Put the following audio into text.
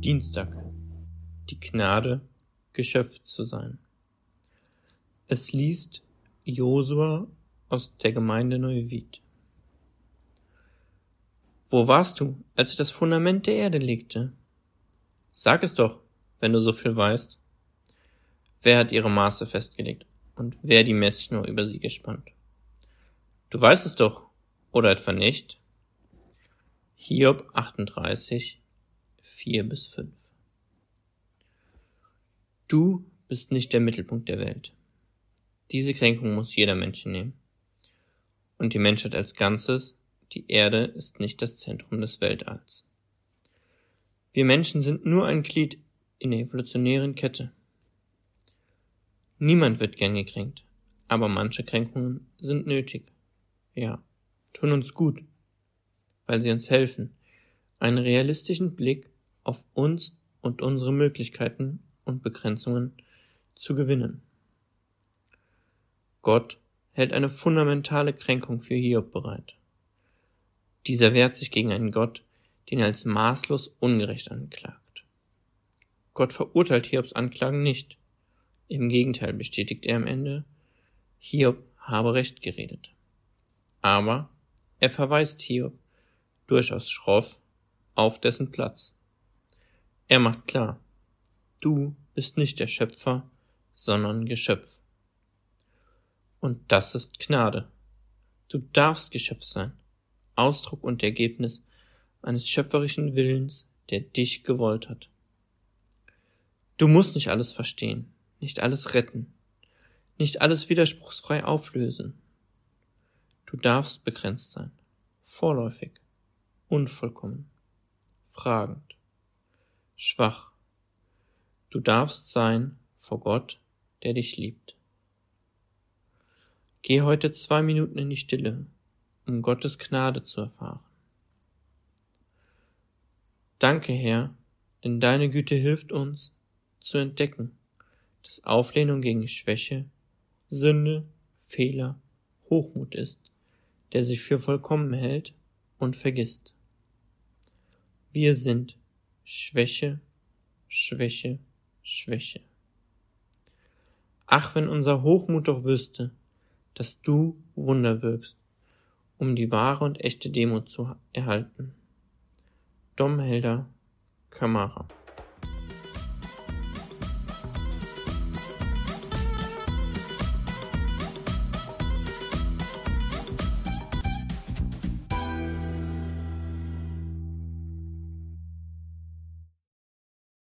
Dienstag. Die Gnade, geschöpft zu sein. Es liest Josua aus der Gemeinde Neuwied. Wo warst du, als ich das Fundament der Erde legte? Sag es doch, wenn du so viel weißt. Wer hat ihre Maße festgelegt und wer die Messschnur über sie gespannt? Du weißt es doch, oder etwa nicht? Hiob 38, 4 bis 5. Du bist nicht der Mittelpunkt der Welt. Diese Kränkung muss jeder Mensch nehmen. Und die Menschheit als Ganzes, die Erde, ist nicht das Zentrum des Weltalls. Wir Menschen sind nur ein Glied in der evolutionären Kette. Niemand wird gern gekränkt, aber manche Kränkungen sind nötig. Ja, tun uns gut, weil sie uns helfen, einen realistischen Blick auf uns und unsere Möglichkeiten und Begrenzungen zu gewinnen. Gott hält eine fundamentale Kränkung für Hiob bereit. Dieser wehrt sich gegen einen Gott, den er als maßlos ungerecht anklagt. Gott verurteilt Hiobs Anklagen nicht. Im Gegenteil bestätigt er am Ende, Hiob habe recht geredet. Aber er verweist Hiob, durchaus schroff, auf dessen Platz. Er macht klar, du bist nicht der Schöpfer, sondern Geschöpf. Und das ist Gnade. Du darfst Geschöpf sein, Ausdruck und Ergebnis eines schöpferischen Willens, der dich gewollt hat. Du musst nicht alles verstehen, nicht alles retten, nicht alles widerspruchsfrei auflösen. Du darfst begrenzt sein, vorläufig, unvollkommen, fragend, schwach. Du darfst sein vor Gott, der dich liebt. Geh heute zwei Minuten in die Stille, um Gottes Gnade zu erfahren. Danke, Herr, denn deine Güte hilft uns zu entdecken, dass Auflehnung gegen Schwäche, Sünde, Fehler, Hochmut ist, der sich für vollkommen hält und vergisst. Wir sind Schwäche, Schwäche, Schwäche. Ach, wenn unser Hochmut doch wüsste, dass du Wunder wirkst, um die wahre und echte Demut zu erhalten. Domhelder Kamara